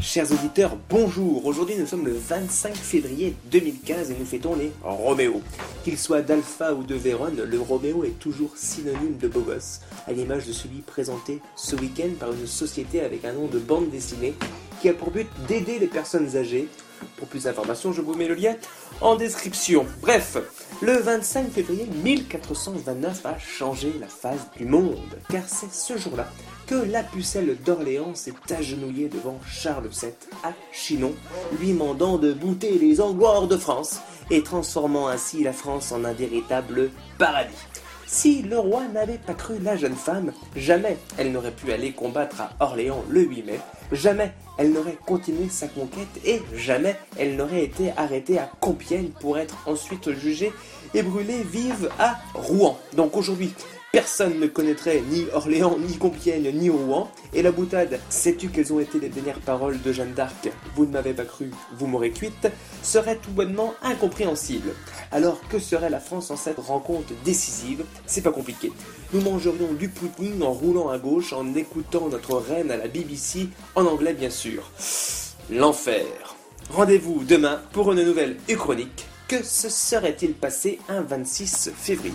Chers auditeurs, bonjour. Aujourd'hui, nous sommes le 25 février 2015 et nous fêtons les Roméo. Qu'il soit d'Alpha ou de Vérone, le Roméo est toujours synonyme de beau à l'image de celui présenté ce week-end par une société avec un nom de bande dessinée qui a pour but d'aider les personnes âgées. Pour plus d'informations, je vous mets le lien en description. Bref, le 25 février 1429 a changé la face du monde, car c'est ce jour-là que la pucelle d'Orléans s'est agenouillée devant Charles VII à Chinon, lui mandant de bouter les angloires de France et transformant ainsi la France en un véritable paradis. Si le roi n'avait pas cru la jeune femme, jamais elle n'aurait pu aller combattre à Orléans le 8 mai, jamais elle n'aurait continué sa conquête et jamais elle n'aurait été arrêtée à Compiègne pour être ensuite jugée et brûlée vive à Rouen. Donc aujourd'hui, Personne ne connaîtrait ni Orléans, ni Compiègne, ni Rouen. Et la boutade, sais-tu quelles ont été les dernières paroles de Jeanne d'Arc Vous ne m'avez pas cru, vous m'aurez cuite, serait tout bonnement incompréhensible. Alors que serait la France en cette rencontre décisive? C'est pas compliqué. Nous mangerions du pudding en roulant à gauche, en écoutant notre reine à la BBC, en anglais bien sûr. L'enfer. Rendez-vous demain pour une nouvelle chronique. Que se serait-il passé un 26 février?